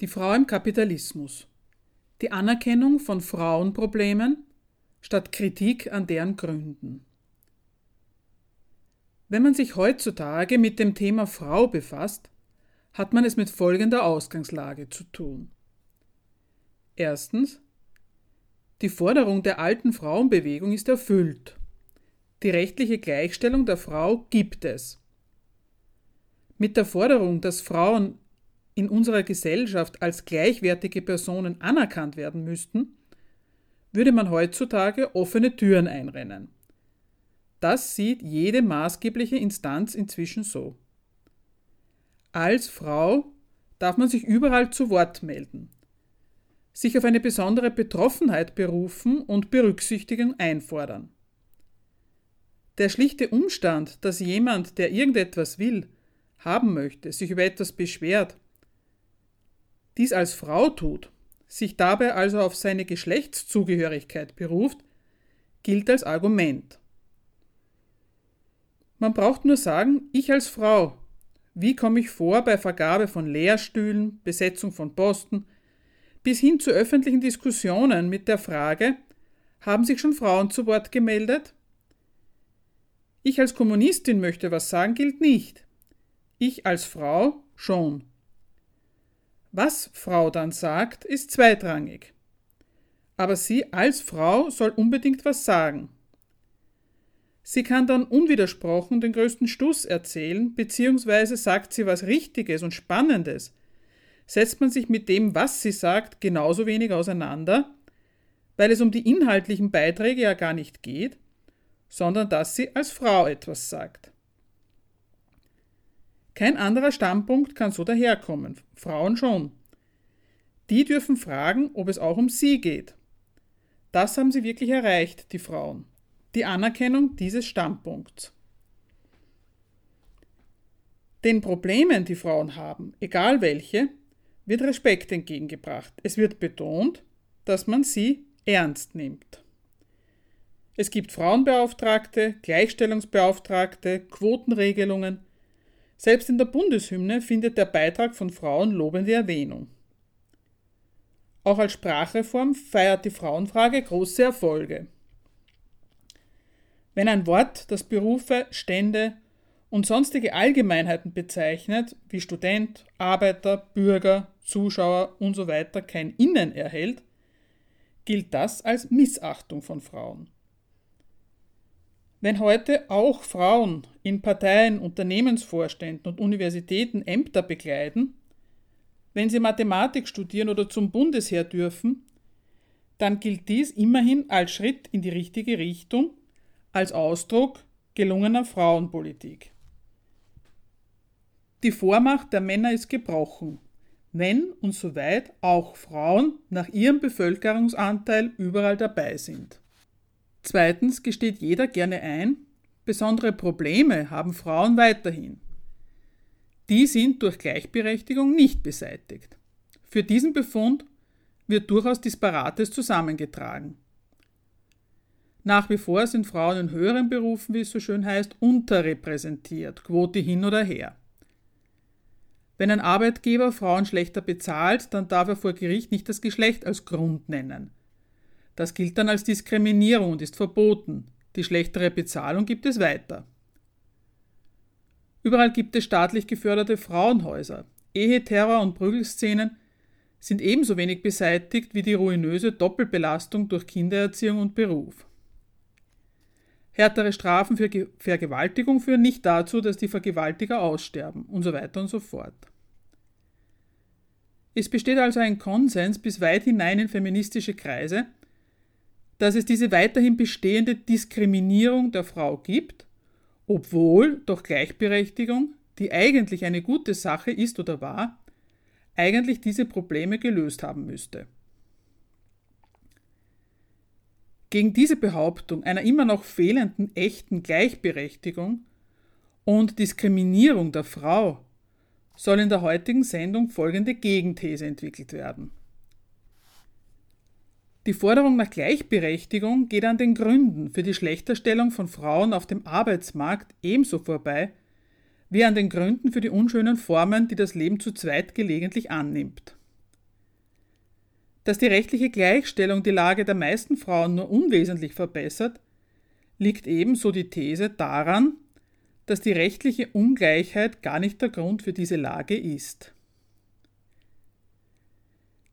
Die Frau im Kapitalismus. Die Anerkennung von Frauenproblemen statt Kritik an deren Gründen. Wenn man sich heutzutage mit dem Thema Frau befasst, hat man es mit folgender Ausgangslage zu tun. Erstens. Die Forderung der alten Frauenbewegung ist erfüllt. Die rechtliche Gleichstellung der Frau gibt es. Mit der Forderung, dass Frauen in unserer Gesellschaft als gleichwertige Personen anerkannt werden müssten, würde man heutzutage offene Türen einrennen. Das sieht jede maßgebliche Instanz inzwischen so. Als Frau darf man sich überall zu Wort melden, sich auf eine besondere Betroffenheit berufen und Berücksichtigung einfordern. Der schlichte Umstand, dass jemand, der irgendetwas will, haben möchte, sich über etwas beschwert, dies als Frau tut, sich dabei also auf seine Geschlechtszugehörigkeit beruft, gilt als Argument. Man braucht nur sagen, ich als Frau, wie komme ich vor bei Vergabe von Lehrstühlen, Besetzung von Posten, bis hin zu öffentlichen Diskussionen mit der Frage, haben sich schon Frauen zu Wort gemeldet? Ich als Kommunistin möchte was sagen, gilt nicht. Ich als Frau schon. Was Frau dann sagt, ist zweitrangig. Aber sie als Frau soll unbedingt was sagen. Sie kann dann unwidersprochen den größten Stuss erzählen, beziehungsweise sagt sie was Richtiges und Spannendes. Setzt man sich mit dem, was sie sagt, genauso wenig auseinander, weil es um die inhaltlichen Beiträge ja gar nicht geht, sondern dass sie als Frau etwas sagt. Kein anderer Standpunkt kann so daherkommen, Frauen schon. Die dürfen fragen, ob es auch um sie geht. Das haben sie wirklich erreicht, die Frauen. Die Anerkennung dieses Standpunkts. Den Problemen, die Frauen haben, egal welche, wird Respekt entgegengebracht. Es wird betont, dass man sie ernst nimmt. Es gibt Frauenbeauftragte, Gleichstellungsbeauftragte, Quotenregelungen, selbst in der Bundeshymne findet der Beitrag von Frauen lobende Erwähnung. Auch als Sprachreform feiert die Frauenfrage große Erfolge. Wenn ein Wort, das Berufe, Stände und sonstige Allgemeinheiten bezeichnet, wie Student, Arbeiter, Bürger, Zuschauer usw. So kein Innen erhält, gilt das als Missachtung von Frauen. Wenn heute auch Frauen in Parteien, Unternehmensvorständen und Universitäten Ämter bekleiden, wenn sie Mathematik studieren oder zum Bundesheer dürfen, dann gilt dies immerhin als Schritt in die richtige Richtung, als Ausdruck gelungener Frauenpolitik. Die Vormacht der Männer ist gebrochen, wenn und soweit auch Frauen nach ihrem Bevölkerungsanteil überall dabei sind. Zweitens gesteht jeder gerne ein, besondere Probleme haben Frauen weiterhin. Die sind durch Gleichberechtigung nicht beseitigt. Für diesen Befund wird durchaus Disparates zusammengetragen. Nach wie vor sind Frauen in höheren Berufen, wie es so schön heißt, unterrepräsentiert, Quote hin oder her. Wenn ein Arbeitgeber Frauen schlechter bezahlt, dann darf er vor Gericht nicht das Geschlecht als Grund nennen. Das gilt dann als Diskriminierung und ist verboten. Die schlechtere Bezahlung gibt es weiter. Überall gibt es staatlich geförderte Frauenhäuser. Ehe, Terror und Prügelszenen sind ebenso wenig beseitigt wie die ruinöse Doppelbelastung durch Kindererziehung und Beruf. Härtere Strafen für Vergewaltigung führen nicht dazu, dass die Vergewaltiger aussterben und so weiter und so fort. Es besteht also ein Konsens bis weit hinein in feministische Kreise, dass es diese weiterhin bestehende Diskriminierung der Frau gibt, obwohl doch Gleichberechtigung, die eigentlich eine gute Sache ist oder war, eigentlich diese Probleme gelöst haben müsste. Gegen diese Behauptung einer immer noch fehlenden echten Gleichberechtigung und Diskriminierung der Frau soll in der heutigen Sendung folgende Gegenthese entwickelt werden. Die Forderung nach Gleichberechtigung geht an den Gründen für die Schlechterstellung von Frauen auf dem Arbeitsmarkt ebenso vorbei wie an den Gründen für die unschönen Formen, die das Leben zu zweit gelegentlich annimmt. Dass die rechtliche Gleichstellung die Lage der meisten Frauen nur unwesentlich verbessert, liegt ebenso die These daran, dass die rechtliche Ungleichheit gar nicht der Grund für diese Lage ist.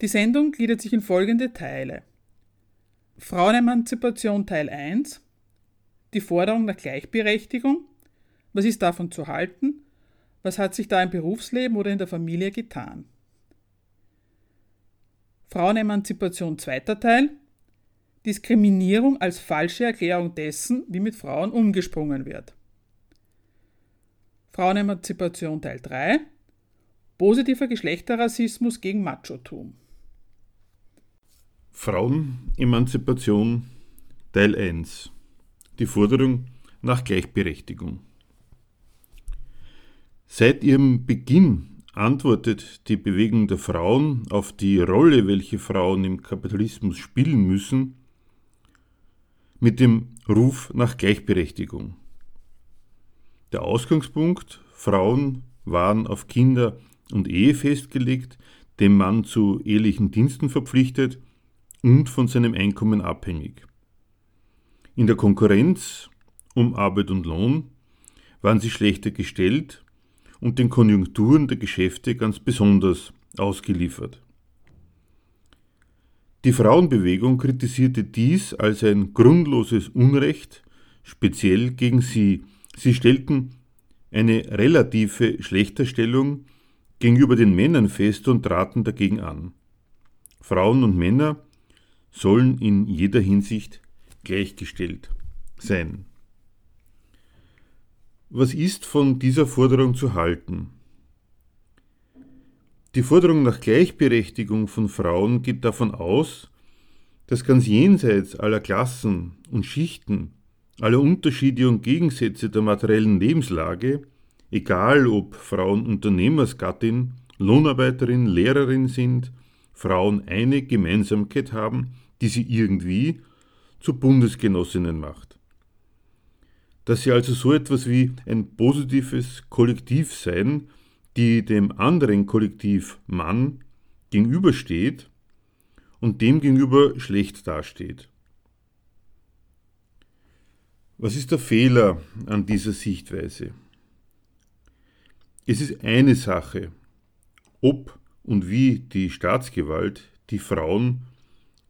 Die Sendung gliedert sich in folgende Teile. Frauenemanzipation Teil 1, die Forderung nach Gleichberechtigung, was ist davon zu halten, was hat sich da im Berufsleben oder in der Familie getan. Frauenemanzipation zweiter Teil, Diskriminierung als falsche Erklärung dessen, wie mit Frauen umgesprungen wird. Frauenemanzipation Teil 3, positiver Geschlechterrassismus gegen Machotum. Frauenemanzipation Teil 1 Die Forderung nach Gleichberechtigung Seit ihrem Beginn antwortet die Bewegung der Frauen auf die Rolle, welche Frauen im Kapitalismus spielen müssen, mit dem Ruf nach Gleichberechtigung. Der Ausgangspunkt, Frauen waren auf Kinder und Ehe festgelegt, dem Mann zu ehelichen Diensten verpflichtet und von seinem Einkommen abhängig. In der Konkurrenz um Arbeit und Lohn waren sie schlechter gestellt und den Konjunkturen der Geschäfte ganz besonders ausgeliefert. Die Frauenbewegung kritisierte dies als ein grundloses Unrecht, speziell gegen sie. Sie stellten eine relative Schlechterstellung gegenüber den Männern fest und traten dagegen an. Frauen und Männer sollen in jeder Hinsicht gleichgestellt sein. Was ist von dieser Forderung zu halten? Die Forderung nach Gleichberechtigung von Frauen geht davon aus, dass ganz jenseits aller Klassen und Schichten, aller Unterschiede und Gegensätze der materiellen Lebenslage, egal ob Frauen Unternehmersgattin, Lohnarbeiterin, Lehrerin sind, Frauen eine Gemeinsamkeit haben, die sie irgendwie zu Bundesgenossinnen macht. Dass sie also so etwas wie ein positives Kollektiv sein, die dem anderen Kollektiv Mann gegenübersteht und dem gegenüber schlecht dasteht. Was ist der Fehler an dieser Sichtweise? Es ist eine Sache, ob und wie die Staatsgewalt die Frauen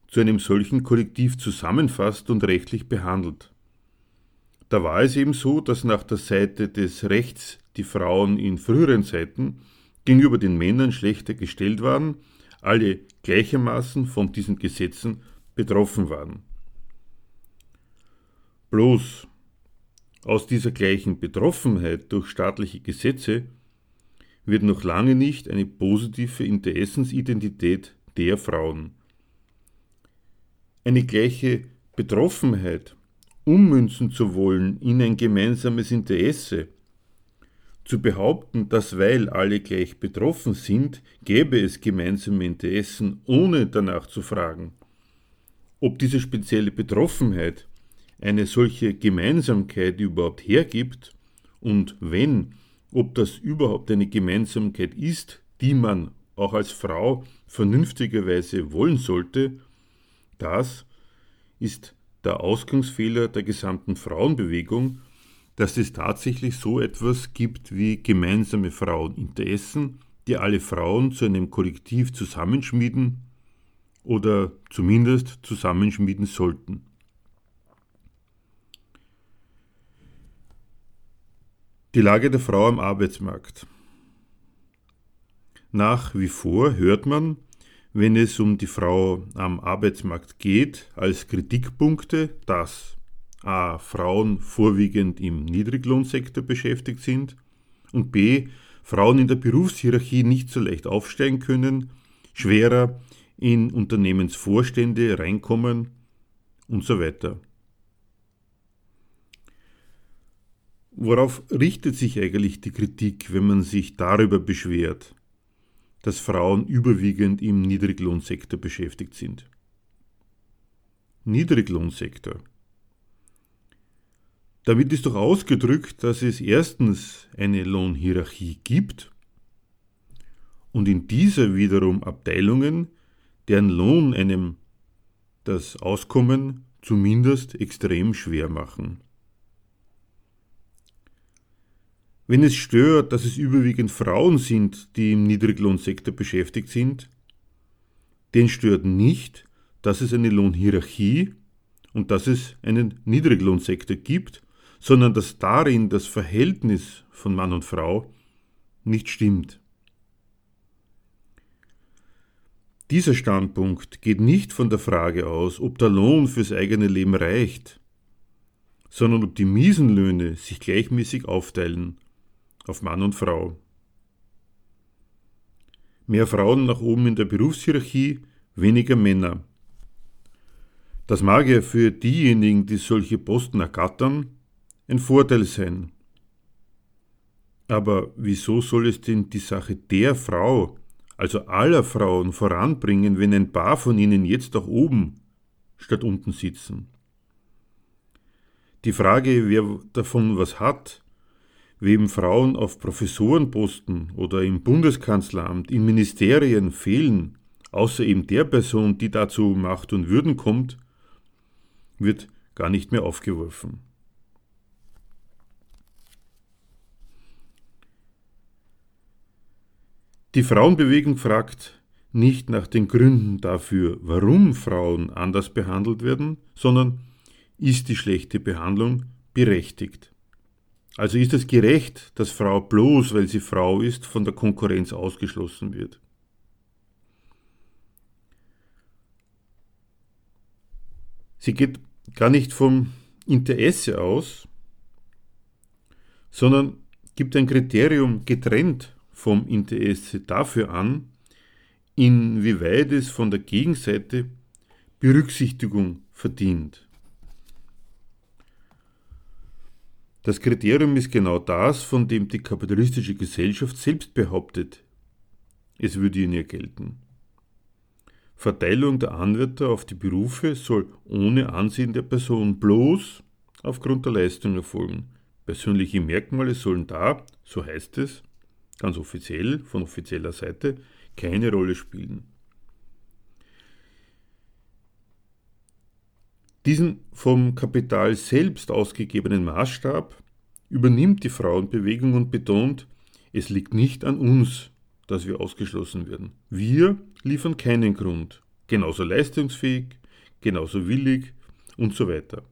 zu einem solchen Kollektiv zusammenfasst und rechtlich behandelt. Da war es eben so, dass nach der Seite des Rechts die Frauen in früheren Zeiten gegenüber den Männern schlechter gestellt waren, alle gleichermaßen von diesen Gesetzen betroffen waren. Bloß aus dieser gleichen Betroffenheit durch staatliche Gesetze wird noch lange nicht eine positive Interessensidentität der Frauen. Eine gleiche Betroffenheit ummünzen zu wollen in ein gemeinsames Interesse, zu behaupten, dass weil alle gleich betroffen sind, gäbe es gemeinsame Interessen, ohne danach zu fragen, ob diese spezielle Betroffenheit eine solche Gemeinsamkeit überhaupt hergibt und wenn, ob das überhaupt eine Gemeinsamkeit ist, die man auch als Frau vernünftigerweise wollen sollte, das ist der Ausgangsfehler der gesamten Frauenbewegung, dass es tatsächlich so etwas gibt wie gemeinsame Fraueninteressen, die alle Frauen zu einem Kollektiv zusammenschmieden oder zumindest zusammenschmieden sollten. Die Lage der Frau am Arbeitsmarkt. Nach wie vor hört man, wenn es um die Frau am Arbeitsmarkt geht, als Kritikpunkte, dass a. Frauen vorwiegend im Niedriglohnsektor beschäftigt sind und b. Frauen in der Berufshierarchie nicht so leicht aufsteigen können, schwerer in Unternehmensvorstände reinkommen und so weiter. Worauf richtet sich eigentlich die Kritik, wenn man sich darüber beschwert, dass Frauen überwiegend im Niedriglohnsektor beschäftigt sind? Niedriglohnsektor. Damit ist doch ausgedrückt, dass es erstens eine Lohnhierarchie gibt und in dieser wiederum Abteilungen, deren Lohn einem das Auskommen zumindest extrem schwer machen. Wenn es stört, dass es überwiegend Frauen sind, die im Niedriglohnsektor beschäftigt sind, den stört nicht, dass es eine Lohnhierarchie und dass es einen Niedriglohnsektor gibt, sondern dass darin das Verhältnis von Mann und Frau nicht stimmt. Dieser Standpunkt geht nicht von der Frage aus, ob der Lohn fürs eigene Leben reicht, sondern ob die Miesenlöhne sich gleichmäßig aufteilen auf Mann und Frau. Mehr Frauen nach oben in der Berufshierarchie, weniger Männer. Das mag ja für diejenigen, die solche Posten ergattern, ein Vorteil sein. Aber wieso soll es denn die Sache der Frau, also aller Frauen, voranbringen, wenn ein paar von ihnen jetzt auch oben statt unten sitzen? Die Frage, wer davon was hat, wem Frauen auf Professorenposten oder im Bundeskanzleramt, in Ministerien fehlen, außer eben der Person, die dazu Macht und Würden kommt, wird gar nicht mehr aufgeworfen. Die Frauenbewegung fragt nicht nach den Gründen dafür, warum Frauen anders behandelt werden, sondern ist die schlechte Behandlung berechtigt. Also ist es gerecht, dass Frau bloß, weil sie Frau ist, von der Konkurrenz ausgeschlossen wird. Sie geht gar nicht vom Interesse aus, sondern gibt ein Kriterium getrennt vom Interesse dafür an, inwieweit es von der Gegenseite Berücksichtigung verdient. Das Kriterium ist genau das, von dem die kapitalistische Gesellschaft selbst behauptet, es würde in ihr gelten. Verteilung der Anwärter auf die Berufe soll ohne Ansehen der Person bloß aufgrund der Leistung erfolgen. Persönliche Merkmale sollen da, so heißt es, ganz offiziell, von offizieller Seite, keine Rolle spielen. Diesen vom Kapital selbst ausgegebenen Maßstab übernimmt die Frauenbewegung und betont, es liegt nicht an uns, dass wir ausgeschlossen werden. Wir liefern keinen Grund. Genauso leistungsfähig, genauso willig und so weiter.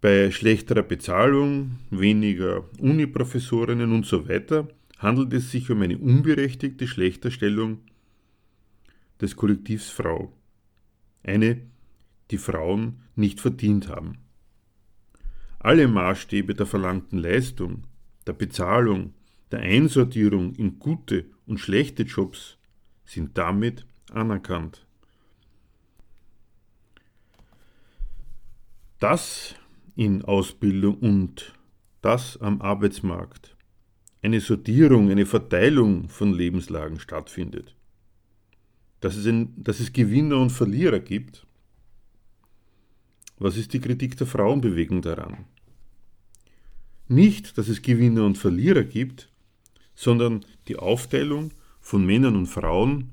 Bei schlechterer Bezahlung, weniger Uniprofessorinnen und so weiter handelt es sich um eine unberechtigte Schlechterstellung des Kollektivs Frau eine, die Frauen nicht verdient haben. Alle Maßstäbe der verlangten Leistung, der Bezahlung, der Einsortierung in gute und schlechte Jobs sind damit anerkannt. Dass in Ausbildung und das am Arbeitsmarkt eine Sortierung, eine Verteilung von Lebenslagen stattfindet, dass es, ein, dass es Gewinner und Verlierer gibt. Was ist die Kritik der Frauenbewegung daran? Nicht, dass es Gewinner und Verlierer gibt, sondern die Aufteilung von Männern und Frauen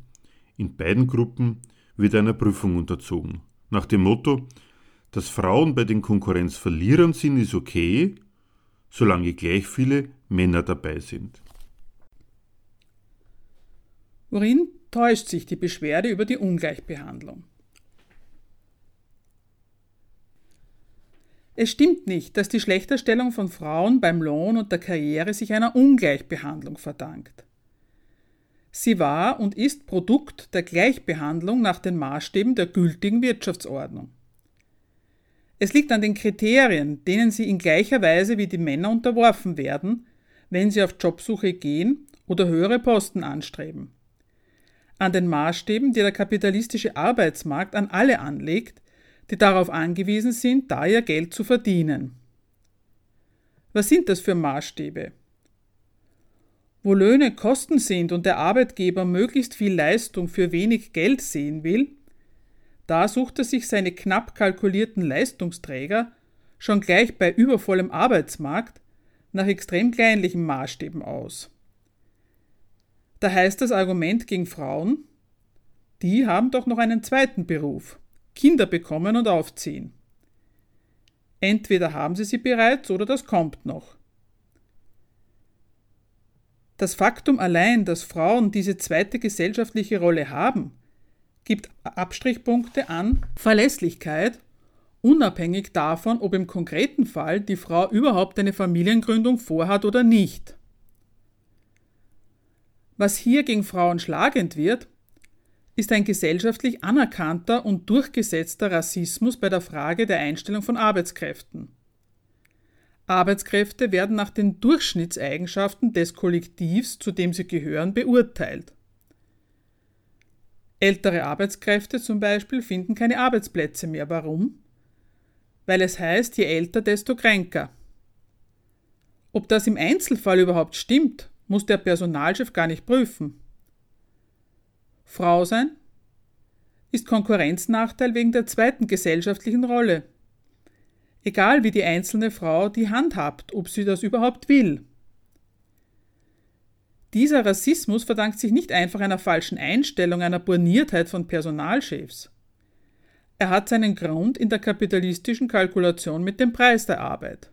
in beiden Gruppen wird einer Prüfung unterzogen. Nach dem Motto, dass Frauen bei den Konkurrenzverlierern sind, ist okay, solange gleich viele Männer dabei sind. Worin täuscht sich die Beschwerde über die Ungleichbehandlung. Es stimmt nicht, dass die Schlechterstellung von Frauen beim Lohn und der Karriere sich einer Ungleichbehandlung verdankt. Sie war und ist Produkt der Gleichbehandlung nach den Maßstäben der gültigen Wirtschaftsordnung. Es liegt an den Kriterien, denen sie in gleicher Weise wie die Männer unterworfen werden, wenn sie auf Jobsuche gehen oder höhere Posten anstreben. An den Maßstäben, die der kapitalistische Arbeitsmarkt an alle anlegt, die darauf angewiesen sind, da ihr Geld zu verdienen. Was sind das für Maßstäbe? Wo Löhne Kosten sind und der Arbeitgeber möglichst viel Leistung für wenig Geld sehen will, da sucht er sich seine knapp kalkulierten Leistungsträger schon gleich bei übervollem Arbeitsmarkt nach extrem kleinlichen Maßstäben aus. Da heißt das Argument gegen Frauen, die haben doch noch einen zweiten Beruf, Kinder bekommen und aufziehen. Entweder haben sie sie bereits oder das kommt noch. Das Faktum allein, dass Frauen diese zweite gesellschaftliche Rolle haben, gibt Abstrichpunkte an Verlässlichkeit, unabhängig davon, ob im konkreten Fall die Frau überhaupt eine Familiengründung vorhat oder nicht. Was hier gegen Frauen schlagend wird, ist ein gesellschaftlich anerkannter und durchgesetzter Rassismus bei der Frage der Einstellung von Arbeitskräften. Arbeitskräfte werden nach den Durchschnittseigenschaften des Kollektivs, zu dem sie gehören, beurteilt. Ältere Arbeitskräfte zum Beispiel finden keine Arbeitsplätze mehr. Warum? Weil es heißt, je älter, desto kränker. Ob das im Einzelfall überhaupt stimmt, muss der Personalchef gar nicht prüfen. Frau sein ist Konkurrenznachteil wegen der zweiten gesellschaftlichen Rolle. Egal wie die einzelne Frau die Hand habt, ob sie das überhaupt will. Dieser Rassismus verdankt sich nicht einfach einer falschen Einstellung, einer Borniertheit von Personalchefs. Er hat seinen Grund in der kapitalistischen Kalkulation mit dem Preis der Arbeit.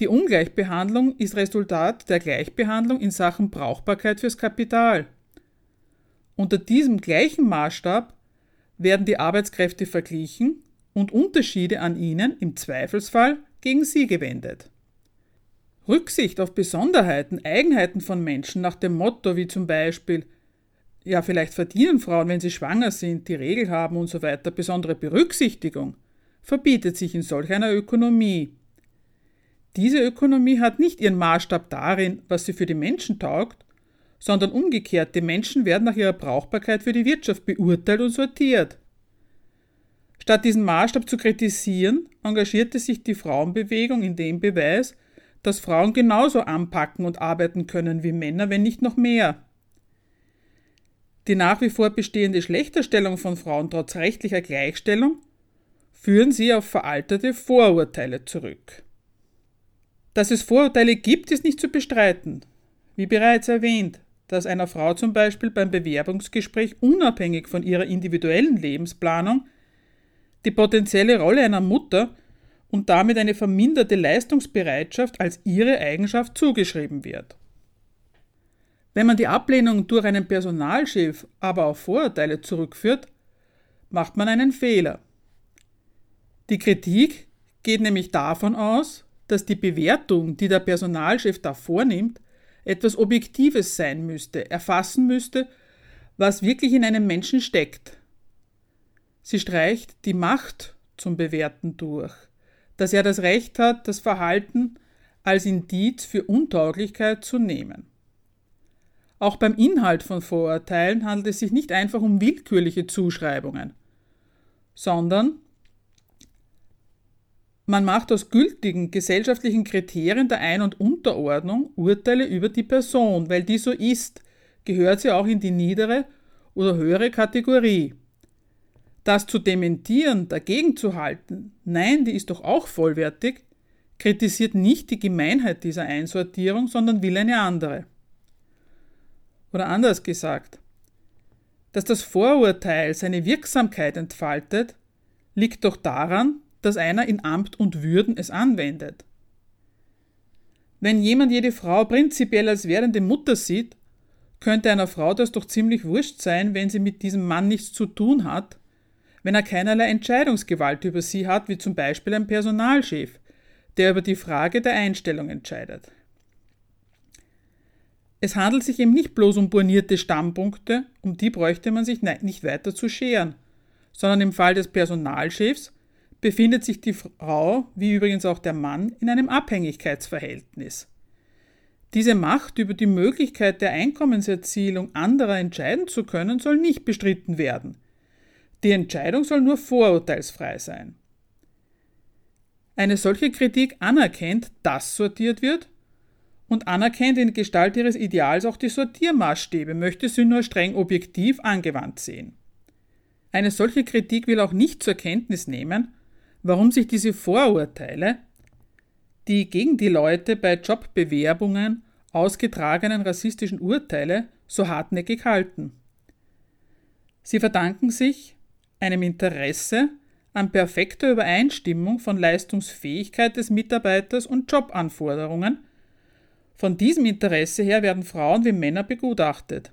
Die Ungleichbehandlung ist Resultat der Gleichbehandlung in Sachen Brauchbarkeit fürs Kapital. Unter diesem gleichen Maßstab werden die Arbeitskräfte verglichen und Unterschiede an ihnen im Zweifelsfall gegen sie gewendet. Rücksicht auf Besonderheiten, Eigenheiten von Menschen nach dem Motto wie zum Beispiel ja, vielleicht verdienen Frauen, wenn sie schwanger sind, die Regel haben und so weiter, besondere Berücksichtigung, verbietet sich in solch einer Ökonomie. Diese Ökonomie hat nicht ihren Maßstab darin, was sie für die Menschen taugt, sondern umgekehrt, die Menschen werden nach ihrer Brauchbarkeit für die Wirtschaft beurteilt und sortiert. Statt diesen Maßstab zu kritisieren, engagierte sich die Frauenbewegung in dem Beweis, dass Frauen genauso anpacken und arbeiten können wie Männer, wenn nicht noch mehr. Die nach wie vor bestehende Schlechterstellung von Frauen trotz rechtlicher Gleichstellung führen sie auf veraltete Vorurteile zurück. Dass es Vorurteile gibt, ist nicht zu bestreiten. Wie bereits erwähnt, dass einer Frau zum Beispiel beim Bewerbungsgespräch unabhängig von ihrer individuellen Lebensplanung die potenzielle Rolle einer Mutter und damit eine verminderte Leistungsbereitschaft als ihre Eigenschaft zugeschrieben wird. Wenn man die Ablehnung durch einen Personalchef aber auf Vorurteile zurückführt, macht man einen Fehler. Die Kritik geht nämlich davon aus, dass die Bewertung, die der Personalchef da vornimmt, etwas Objektives sein müsste, erfassen müsste, was wirklich in einem Menschen steckt. Sie streicht die Macht zum Bewerten durch, dass er das Recht hat, das Verhalten als Indiz für Untauglichkeit zu nehmen. Auch beim Inhalt von Vorurteilen handelt es sich nicht einfach um willkürliche Zuschreibungen, sondern man macht aus gültigen gesellschaftlichen Kriterien der Ein- und Unterordnung Urteile über die Person, weil die so ist, gehört sie auch in die niedere oder höhere Kategorie. Das zu dementieren, dagegen zu halten, nein, die ist doch auch vollwertig, kritisiert nicht die Gemeinheit dieser Einsortierung, sondern will eine andere. Oder anders gesagt, dass das Vorurteil seine Wirksamkeit entfaltet, liegt doch daran, dass einer in Amt und Würden es anwendet. Wenn jemand jede Frau prinzipiell als werdende Mutter sieht, könnte einer Frau das doch ziemlich wurscht sein, wenn sie mit diesem Mann nichts zu tun hat, wenn er keinerlei Entscheidungsgewalt über sie hat, wie zum Beispiel ein Personalchef, der über die Frage der Einstellung entscheidet. Es handelt sich eben nicht bloß um bornierte Stammpunkte, um die bräuchte man sich nicht weiter zu scheren, sondern im Fall des Personalchefs befindet sich die Frau, wie übrigens auch der Mann, in einem Abhängigkeitsverhältnis. Diese Macht über die Möglichkeit der Einkommenserzielung anderer entscheiden zu können, soll nicht bestritten werden. Die Entscheidung soll nur vorurteilsfrei sein. Eine solche Kritik anerkennt, dass sortiert wird und anerkennt in Gestalt ihres Ideals auch die Sortiermaßstäbe, möchte sie nur streng objektiv angewandt sehen. Eine solche Kritik will auch nicht zur Kenntnis nehmen, warum sich diese Vorurteile, die gegen die Leute bei Jobbewerbungen ausgetragenen rassistischen Urteile so hartnäckig halten. Sie verdanken sich einem Interesse an perfekter Übereinstimmung von Leistungsfähigkeit des Mitarbeiters und Jobanforderungen. Von diesem Interesse her werden Frauen wie Männer begutachtet.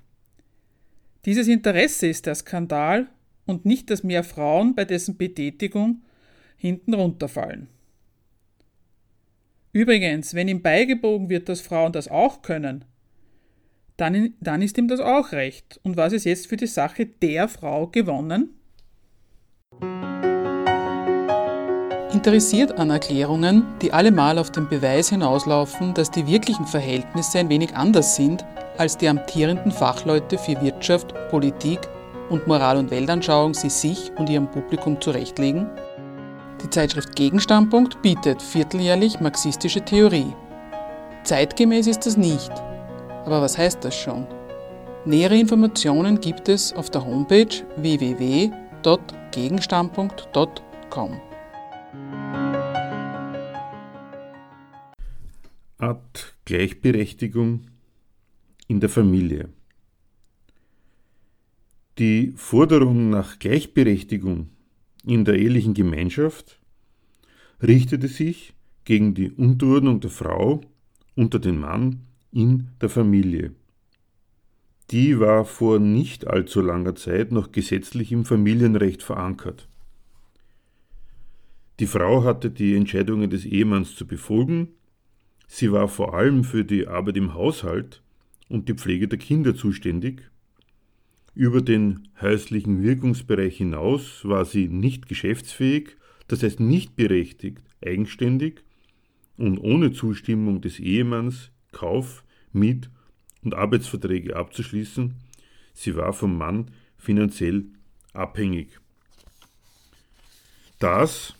Dieses Interesse ist der Skandal und nicht, dass mehr Frauen bei dessen Betätigung hinten runterfallen. Übrigens, wenn ihm beigebogen wird, dass Frauen das auch können, dann, dann ist ihm das auch recht. Und was ist jetzt für die Sache der Frau gewonnen? Interessiert an Erklärungen, die allemal auf den Beweis hinauslaufen, dass die wirklichen Verhältnisse ein wenig anders sind, als die amtierenden Fachleute für Wirtschaft, Politik und Moral- und Weltanschauung sie sich und ihrem Publikum zurechtlegen? Die Zeitschrift Gegenstandpunkt bietet vierteljährlich marxistische Theorie. Zeitgemäß ist das nicht. Aber was heißt das schon? Nähere Informationen gibt es auf der Homepage www.gegenstandpunkt.com. Ad Gleichberechtigung in der Familie. Die Forderung nach Gleichberechtigung in der ehelichen Gemeinschaft richtete sich gegen die Unterordnung der Frau unter den Mann in der Familie. Die war vor nicht allzu langer Zeit noch gesetzlich im Familienrecht verankert. Die Frau hatte die Entscheidungen des Ehemanns zu befolgen, sie war vor allem für die Arbeit im Haushalt und die Pflege der Kinder zuständig über den häuslichen Wirkungsbereich hinaus war sie nicht geschäftsfähig, das heißt nicht berechtigt, eigenständig und ohne Zustimmung des Ehemanns Kauf, Miet- und Arbeitsverträge abzuschließen. Sie war vom Mann finanziell abhängig. Das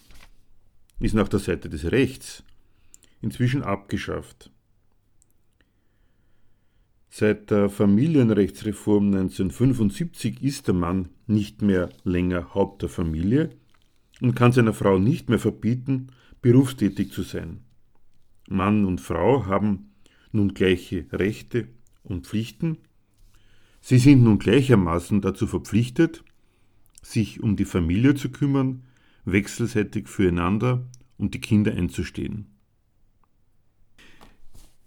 ist nach der Seite des Rechts inzwischen abgeschafft. Seit der Familienrechtsreform 1975 ist der Mann nicht mehr länger Haupt der Familie und kann seiner Frau nicht mehr verbieten, berufstätig zu sein. Mann und Frau haben nun gleiche Rechte und Pflichten. Sie sind nun gleichermaßen dazu verpflichtet, sich um die Familie zu kümmern, wechselseitig füreinander und die Kinder einzustehen.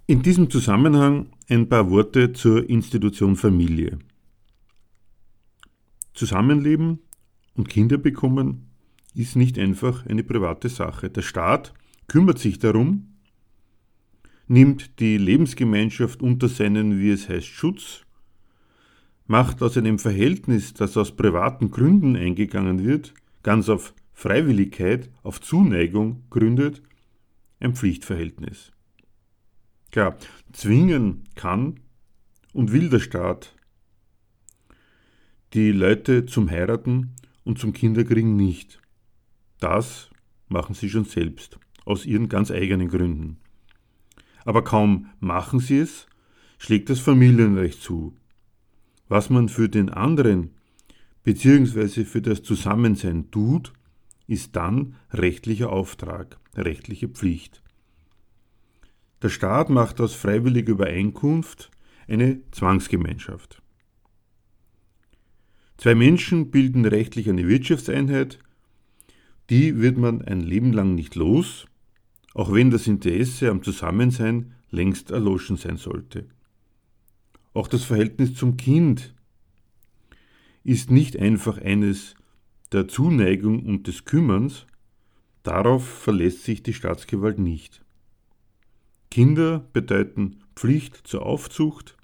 In diesem Zusammenhang ein paar Worte zur Institution Familie. Zusammenleben und Kinder bekommen ist nicht einfach eine private Sache. Der Staat kümmert sich darum, nimmt die Lebensgemeinschaft unter seinen, wie es heißt, Schutz, macht aus einem Verhältnis, das aus privaten Gründen eingegangen wird, ganz auf Freiwilligkeit, auf Zuneigung gründet, ein Pflichtverhältnis. Klar, zwingen kann und will der Staat die Leute zum Heiraten und zum Kinderkriegen nicht. Das machen sie schon selbst, aus ihren ganz eigenen Gründen. Aber kaum machen sie es, schlägt das Familienrecht zu. Was man für den anderen bzw. für das Zusammensein tut, ist dann rechtlicher Auftrag, rechtliche Pflicht. Der Staat macht aus freiwilliger Übereinkunft eine Zwangsgemeinschaft. Zwei Menschen bilden rechtlich eine Wirtschaftseinheit, die wird man ein Leben lang nicht los, auch wenn das Interesse am Zusammensein längst erloschen sein sollte. Auch das Verhältnis zum Kind ist nicht einfach eines der Zuneigung und des Kümmerns, darauf verlässt sich die Staatsgewalt nicht. Kinder bedeuten Pflicht zur Aufzucht,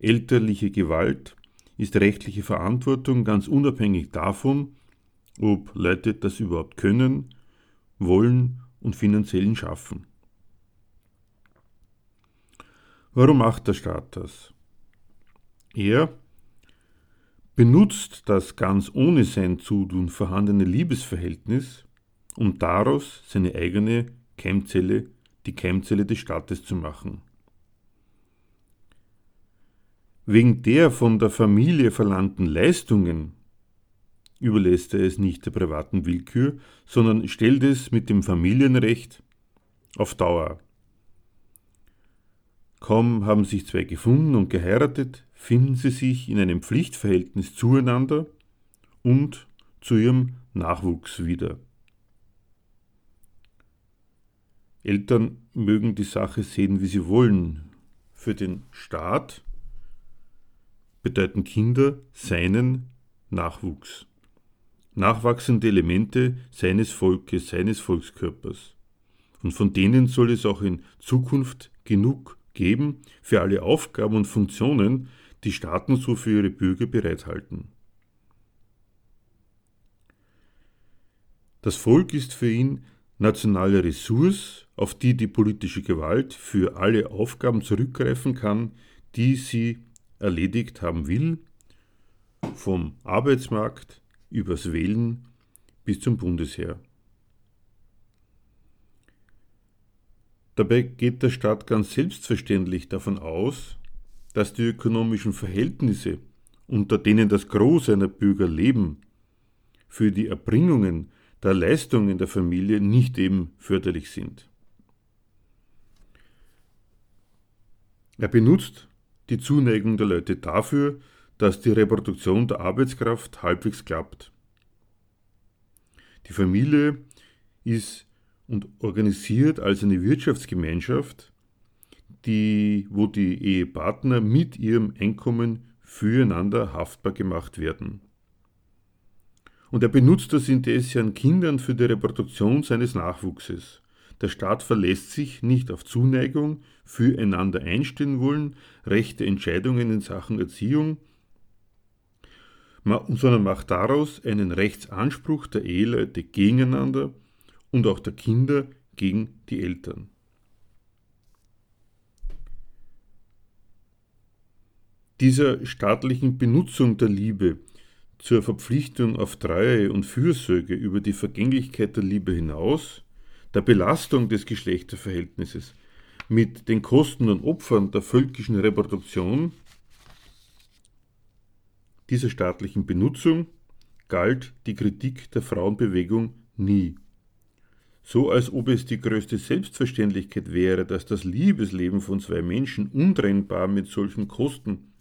elterliche Gewalt ist rechtliche Verantwortung ganz unabhängig davon, ob Leute das überhaupt können, wollen und finanziellen schaffen. Warum macht der Staat das? Er benutzt das ganz ohne sein Zutun vorhandene Liebesverhältnis, um daraus seine eigene Keimzelle, die Keimzelle des Staates zu machen. Wegen der von der Familie verlangten Leistungen überlässt er es nicht der privaten Willkür, sondern stellt es mit dem Familienrecht auf Dauer. Kaum haben sich zwei gefunden und geheiratet, finden sie sich in einem Pflichtverhältnis zueinander und zu ihrem Nachwuchs wieder. Eltern mögen die Sache sehen, wie sie wollen. Für den Staat bedeuten Kinder seinen Nachwuchs, nachwachsende Elemente seines Volkes, seines Volkskörpers. Und von denen soll es auch in Zukunft genug geben für alle Aufgaben und Funktionen, die Staaten so für ihre Bürger bereithalten. Das Volk ist für ihn nationale Ressource, auf die die politische Gewalt für alle Aufgaben zurückgreifen kann, die sie erledigt haben will, vom Arbeitsmarkt übers Wählen bis zum Bundesheer. Dabei geht der Staat ganz selbstverständlich davon aus, dass die ökonomischen Verhältnisse, unter denen das Gros seiner Bürger leben, für die Erbringungen der Leistungen der Familie nicht eben förderlich sind. Er benutzt die Zuneigung der Leute dafür, dass die Reproduktion der Arbeitskraft halbwegs klappt. Die Familie ist und organisiert als eine Wirtschaftsgemeinschaft, die, wo die Ehepartner mit ihrem Einkommen füreinander haftbar gemacht werden. Und er benutzt das Interesse an Kindern für die Reproduktion seines Nachwuchses. Der Staat verlässt sich nicht auf Zuneigung, füreinander einstehen wollen, rechte Entscheidungen in Sachen Erziehung, sondern macht daraus einen Rechtsanspruch der Eheleute gegeneinander und auch der Kinder gegen die Eltern. Dieser staatlichen Benutzung der Liebe zur Verpflichtung auf Treue und Fürsorge über die Vergänglichkeit der Liebe hinaus, der Belastung des Geschlechterverhältnisses mit den Kosten und Opfern der völkischen Reproduktion, dieser staatlichen Benutzung galt die Kritik der Frauenbewegung nie. So als ob es die größte Selbstverständlichkeit wäre, dass das Liebesleben von zwei Menschen untrennbar mit solchen Kosten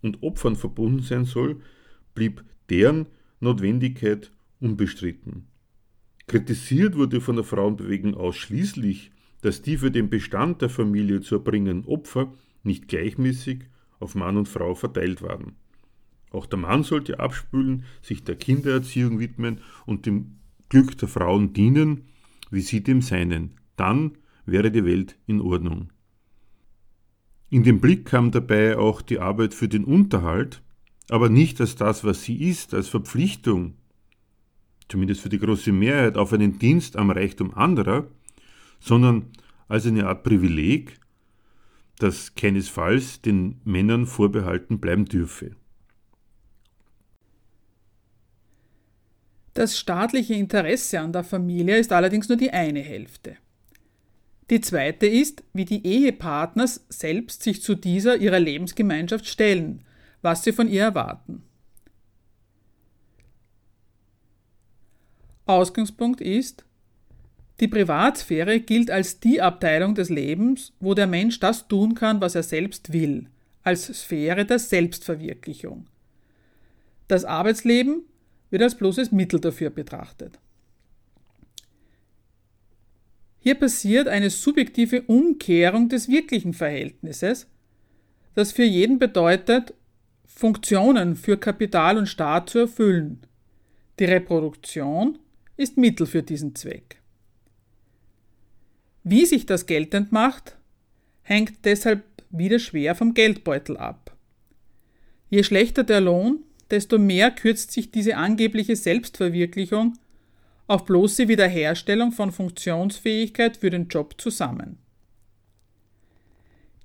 und Opfern verbunden sein soll, blieb deren Notwendigkeit unbestritten. Kritisiert wurde von der Frauenbewegung ausschließlich, dass die für den Bestand der Familie zu erbringenden Opfer nicht gleichmäßig auf Mann und Frau verteilt waren. Auch der Mann sollte abspülen, sich der Kindererziehung widmen und dem Glück der Frauen dienen, wie sie dem seinen. Dann wäre die Welt in Ordnung. In den Blick kam dabei auch die Arbeit für den Unterhalt, aber nicht als das, was sie ist, als Verpflichtung, zumindest für die große Mehrheit, auf einen Dienst am Reichtum anderer, sondern als eine Art Privileg, das keinesfalls den Männern vorbehalten bleiben dürfe. Das staatliche Interesse an der Familie ist allerdings nur die eine Hälfte. Die zweite ist, wie die Ehepartners selbst sich zu dieser ihrer Lebensgemeinschaft stellen, was sie von ihr erwarten. Ausgangspunkt ist, die Privatsphäre gilt als die Abteilung des Lebens, wo der Mensch das tun kann, was er selbst will, als Sphäre der Selbstverwirklichung. Das Arbeitsleben wird als bloßes Mittel dafür betrachtet. Hier passiert eine subjektive Umkehrung des wirklichen Verhältnisses, das für jeden bedeutet, Funktionen für Kapital und Staat zu erfüllen. Die Reproduktion ist Mittel für diesen Zweck. Wie sich das geltend macht, hängt deshalb wieder schwer vom Geldbeutel ab. Je schlechter der Lohn, desto mehr kürzt sich diese angebliche Selbstverwirklichung auf bloße Wiederherstellung von Funktionsfähigkeit für den Job zusammen.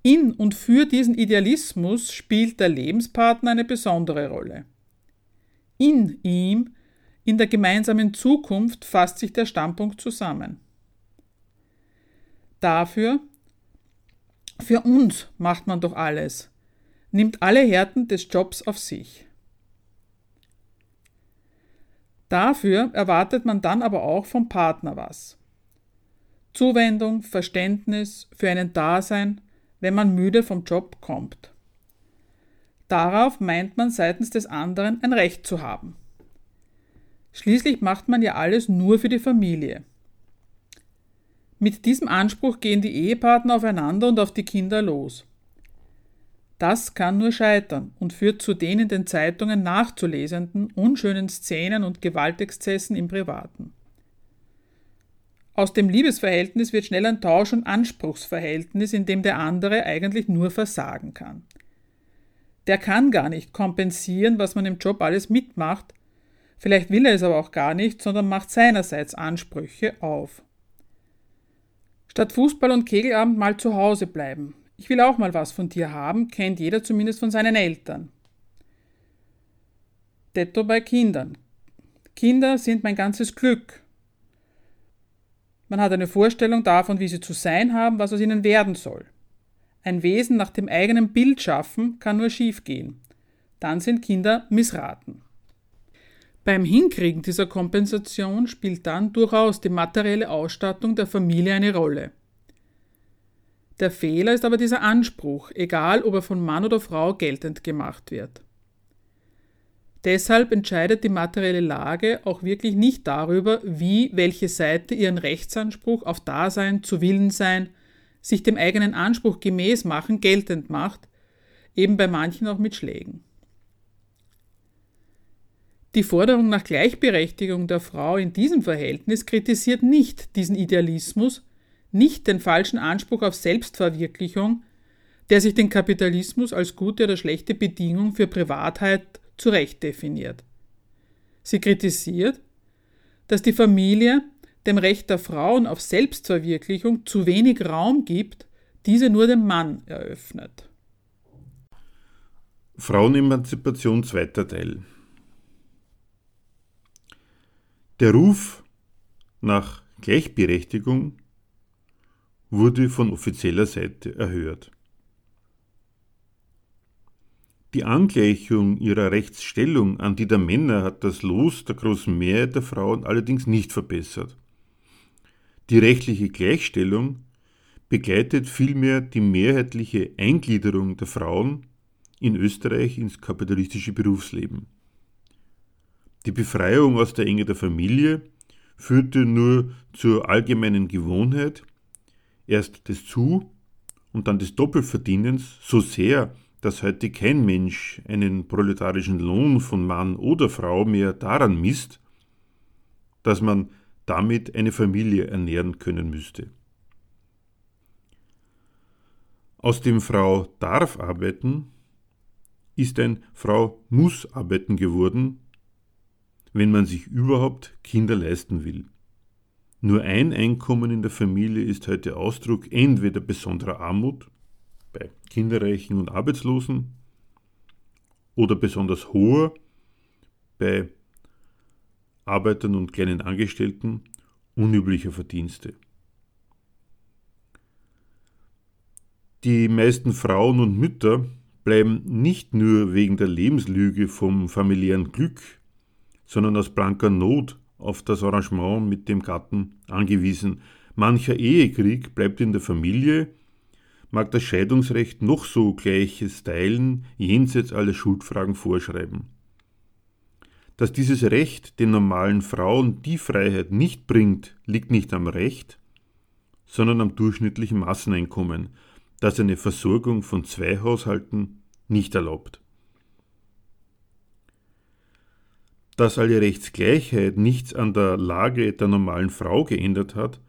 In und für diesen Idealismus spielt der Lebenspartner eine besondere Rolle. In ihm, in der gemeinsamen Zukunft fasst sich der Standpunkt zusammen. Dafür, für uns macht man doch alles, nimmt alle Härten des Jobs auf sich. Dafür erwartet man dann aber auch vom Partner was. Zuwendung, Verständnis, für einen Dasein, wenn man müde vom Job kommt. Darauf meint man seitens des anderen ein Recht zu haben. Schließlich macht man ja alles nur für die Familie. Mit diesem Anspruch gehen die Ehepartner aufeinander und auf die Kinder los. Das kann nur scheitern und führt zu den in den Zeitungen nachzulesenden unschönen Szenen und Gewaltexzessen im Privaten. Aus dem Liebesverhältnis wird schnell ein Tausch- und Anspruchsverhältnis, in dem der andere eigentlich nur versagen kann. Der kann gar nicht kompensieren, was man im Job alles mitmacht, vielleicht will er es aber auch gar nicht, sondern macht seinerseits Ansprüche auf. Statt Fußball und Kegelabend mal zu Hause bleiben, ich will auch mal was von dir haben, kennt jeder zumindest von seinen Eltern. Detto bei Kindern. Kinder sind mein ganzes Glück. Man hat eine Vorstellung davon, wie sie zu sein haben, was aus ihnen werden soll. Ein Wesen nach dem eigenen Bild schaffen kann nur schiefgehen. Dann sind Kinder missraten. Beim Hinkriegen dieser Kompensation spielt dann durchaus die materielle Ausstattung der Familie eine Rolle. Der Fehler ist aber dieser Anspruch, egal ob er von Mann oder Frau geltend gemacht wird. Deshalb entscheidet die materielle Lage auch wirklich nicht darüber, wie welche Seite ihren Rechtsanspruch auf Dasein, zu Willen sein, sich dem eigenen Anspruch gemäß machen, geltend macht, eben bei manchen auch mit Schlägen. Die Forderung nach Gleichberechtigung der Frau in diesem Verhältnis kritisiert nicht diesen Idealismus, nicht den falschen Anspruch auf Selbstverwirklichung, der sich den Kapitalismus als gute oder schlechte Bedingung für Privatheit zurecht definiert. Sie kritisiert, dass die Familie dem Recht der Frauen auf Selbstverwirklichung zu wenig Raum gibt, diese nur dem Mann eröffnet. Frauenemanzipation zweiter Teil. Der Ruf nach Gleichberechtigung wurde von offizieller Seite erhört. Die Angleichung ihrer Rechtsstellung an die der Männer hat das Los der großen Mehrheit der Frauen allerdings nicht verbessert. Die rechtliche Gleichstellung begleitet vielmehr die mehrheitliche Eingliederung der Frauen in Österreich ins kapitalistische Berufsleben. Die Befreiung aus der Enge der Familie führte nur zur allgemeinen Gewohnheit, erst des Zu- und dann des Doppelverdienens so sehr, dass heute kein Mensch einen proletarischen Lohn von Mann oder Frau mehr daran misst, dass man damit eine Familie ernähren können müsste. Aus dem Frau darf arbeiten ist ein Frau muss arbeiten geworden, wenn man sich überhaupt Kinder leisten will. Nur ein Einkommen in der Familie ist heute Ausdruck entweder besonderer Armut bei Kinderreichen und Arbeitslosen oder besonders hoher bei Arbeitern und kleinen Angestellten unüblicher Verdienste. Die meisten Frauen und Mütter bleiben nicht nur wegen der Lebenslüge vom familiären Glück, sondern aus blanker Not auf das Arrangement mit dem Gatten angewiesen. Mancher Ehekrieg bleibt in der Familie, mag das Scheidungsrecht noch so gleiches Teilen jenseits aller Schuldfragen vorschreiben. Dass dieses Recht den normalen Frauen die Freiheit nicht bringt, liegt nicht am Recht, sondern am durchschnittlichen Masseneinkommen, das eine Versorgung von zwei Haushalten nicht erlaubt. Dass alle Rechtsgleichheit nichts an der Lage der normalen Frau geändert hat,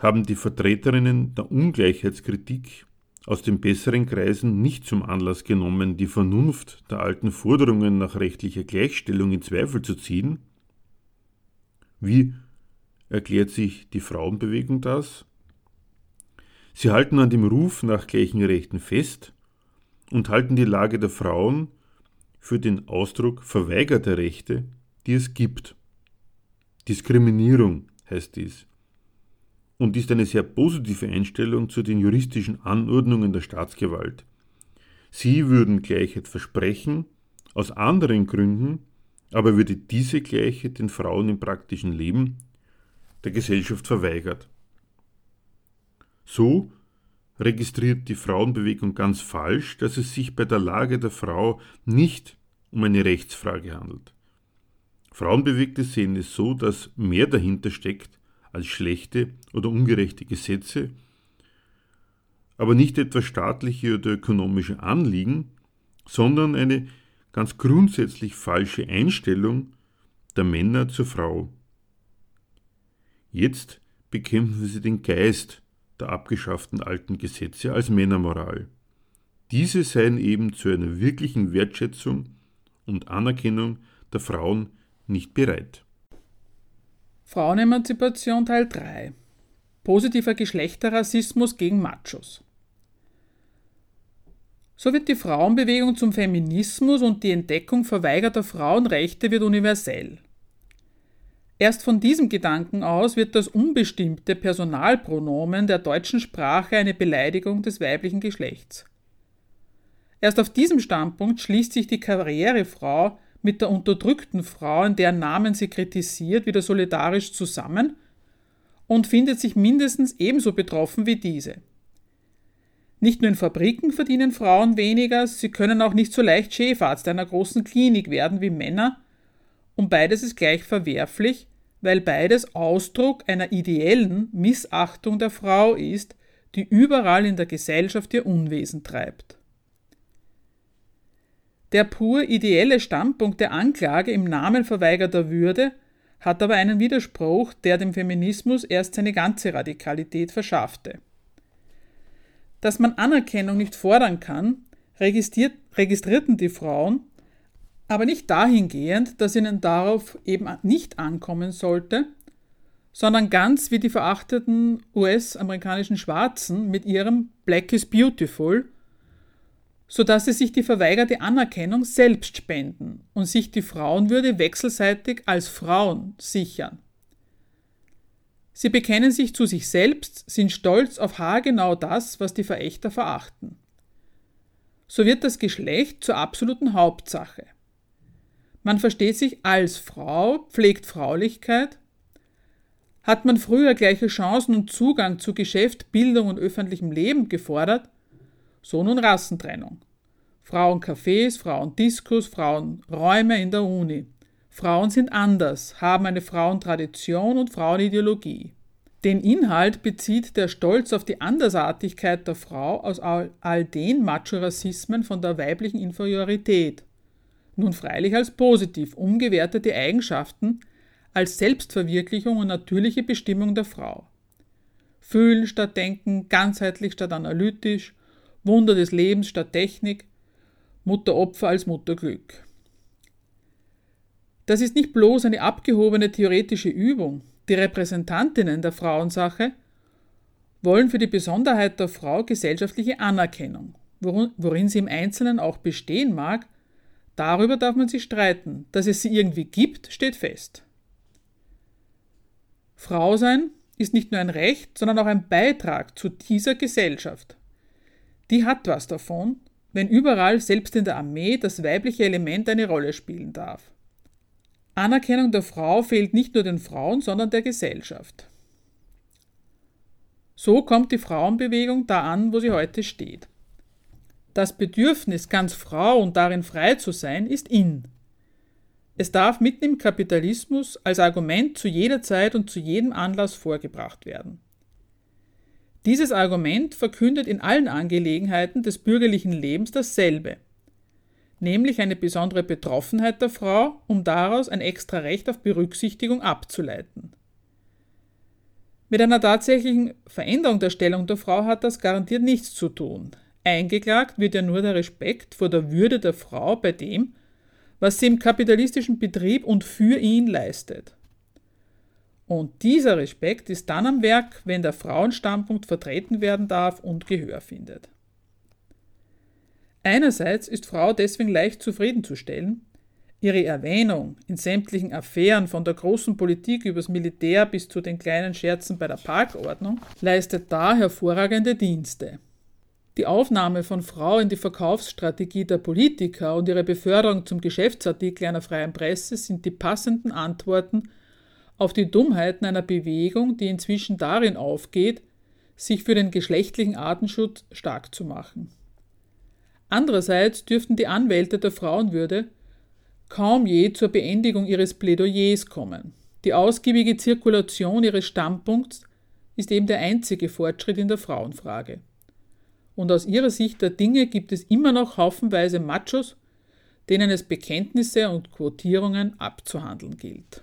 haben die Vertreterinnen der Ungleichheitskritik aus den besseren Kreisen nicht zum Anlass genommen, die Vernunft der alten Forderungen nach rechtlicher Gleichstellung in Zweifel zu ziehen? Wie erklärt sich die Frauenbewegung das? Sie halten an dem Ruf nach gleichen Rechten fest und halten die Lage der Frauen für den Ausdruck verweigerter Rechte, die es gibt. Diskriminierung heißt dies und ist eine sehr positive Einstellung zu den juristischen Anordnungen der Staatsgewalt. Sie würden Gleichheit versprechen, aus anderen Gründen, aber würde diese Gleichheit den Frauen im praktischen Leben der Gesellschaft verweigert. So registriert die Frauenbewegung ganz falsch, dass es sich bei der Lage der Frau nicht um eine Rechtsfrage handelt. Frauenbewegte sehen es so, dass mehr dahinter steckt als schlechte oder ungerechte Gesetze, aber nicht etwa staatliche oder ökonomische Anliegen, sondern eine ganz grundsätzlich falsche Einstellung der Männer zur Frau. Jetzt bekämpfen sie den Geist der abgeschafften alten Gesetze als Männermoral. Diese seien eben zu einer wirklichen Wertschätzung und Anerkennung der Frauen nicht bereit. Frauenemanzipation Teil 3 Positiver Geschlechterrassismus gegen Machos So wird die Frauenbewegung zum Feminismus und die Entdeckung verweigerter Frauenrechte wird universell. Erst von diesem Gedanken aus wird das unbestimmte Personalpronomen der deutschen Sprache eine Beleidigung des weiblichen Geschlechts. Erst auf diesem Standpunkt schließt sich die Karrierefrau mit der unterdrückten Frau, in deren Namen sie kritisiert, wieder solidarisch zusammen und findet sich mindestens ebenso betroffen wie diese. Nicht nur in Fabriken verdienen Frauen weniger, sie können auch nicht so leicht Chefarzt einer großen Klinik werden wie Männer, und beides ist gleich verwerflich, weil beides Ausdruck einer ideellen Missachtung der Frau ist, die überall in der Gesellschaft ihr Unwesen treibt. Der pur ideelle Standpunkt der Anklage im Namen verweigerter Würde hat aber einen Widerspruch, der dem Feminismus erst seine ganze Radikalität verschaffte. Dass man Anerkennung nicht fordern kann, registrierten die Frauen, aber nicht dahingehend, dass ihnen darauf eben nicht ankommen sollte, sondern ganz wie die verachteten US-amerikanischen Schwarzen mit ihrem Black is Beautiful, sodass sie sich die verweigerte Anerkennung selbst spenden und sich die Frauenwürde wechselseitig als Frauen sichern. Sie bekennen sich zu sich selbst, sind stolz auf haargenau das, was die Verächter verachten. So wird das Geschlecht zur absoluten Hauptsache. Man versteht sich als Frau, pflegt Fraulichkeit. Hat man früher gleiche Chancen und Zugang zu Geschäft, Bildung und öffentlichem Leben gefordert, so nun Rassentrennung. Frauencafés, Frauendiskus, Frauenräume in der Uni. Frauen sind anders, haben eine Frauentradition und Frauenideologie. Den Inhalt bezieht der Stolz auf die Andersartigkeit der Frau aus all, all den Macho-Rassismen von der weiblichen Inferiorität nun freilich als positiv umgewertete Eigenschaften, als Selbstverwirklichung und natürliche Bestimmung der Frau. Fühlen statt Denken, ganzheitlich statt analytisch, Wunder des Lebens statt Technik, Mutteropfer als Mutterglück. Das ist nicht bloß eine abgehobene theoretische Übung. Die Repräsentantinnen der Frauensache wollen für die Besonderheit der Frau gesellschaftliche Anerkennung, worin sie im Einzelnen auch bestehen mag, Darüber darf man sich streiten. Dass es sie irgendwie gibt, steht fest. Frau sein ist nicht nur ein Recht, sondern auch ein Beitrag zu dieser Gesellschaft. Die hat was davon, wenn überall, selbst in der Armee, das weibliche Element eine Rolle spielen darf. Anerkennung der Frau fehlt nicht nur den Frauen, sondern der Gesellschaft. So kommt die Frauenbewegung da an, wo sie heute steht. Das Bedürfnis, ganz Frau und darin frei zu sein, ist in. Es darf mitten im Kapitalismus als Argument zu jeder Zeit und zu jedem Anlass vorgebracht werden. Dieses Argument verkündet in allen Angelegenheiten des bürgerlichen Lebens dasselbe, nämlich eine besondere Betroffenheit der Frau, um daraus ein extra Recht auf Berücksichtigung abzuleiten. Mit einer tatsächlichen Veränderung der Stellung der Frau hat das garantiert nichts zu tun. Eingeklagt wird ja nur der Respekt vor der Würde der Frau bei dem, was sie im kapitalistischen Betrieb und für ihn leistet. Und dieser Respekt ist dann am Werk, wenn der Frauenstandpunkt vertreten werden darf und Gehör findet. Einerseits ist Frau deswegen leicht zufriedenzustellen. Ihre Erwähnung in sämtlichen Affären von der großen Politik übers Militär bis zu den kleinen Scherzen bei der Parkordnung leistet da hervorragende Dienste. Die Aufnahme von Frau in die Verkaufsstrategie der Politiker und ihre Beförderung zum Geschäftsartikel einer freien Presse sind die passenden Antworten auf die Dummheiten einer Bewegung, die inzwischen darin aufgeht, sich für den geschlechtlichen Artenschutz stark zu machen. Andererseits dürften die Anwälte der Frauenwürde kaum je zur Beendigung ihres Plädoyers kommen. Die ausgiebige Zirkulation ihres Standpunkts ist eben der einzige Fortschritt in der Frauenfrage. Und aus ihrer Sicht der Dinge gibt es immer noch haufenweise Machos, denen es Bekenntnisse und Quotierungen abzuhandeln gilt.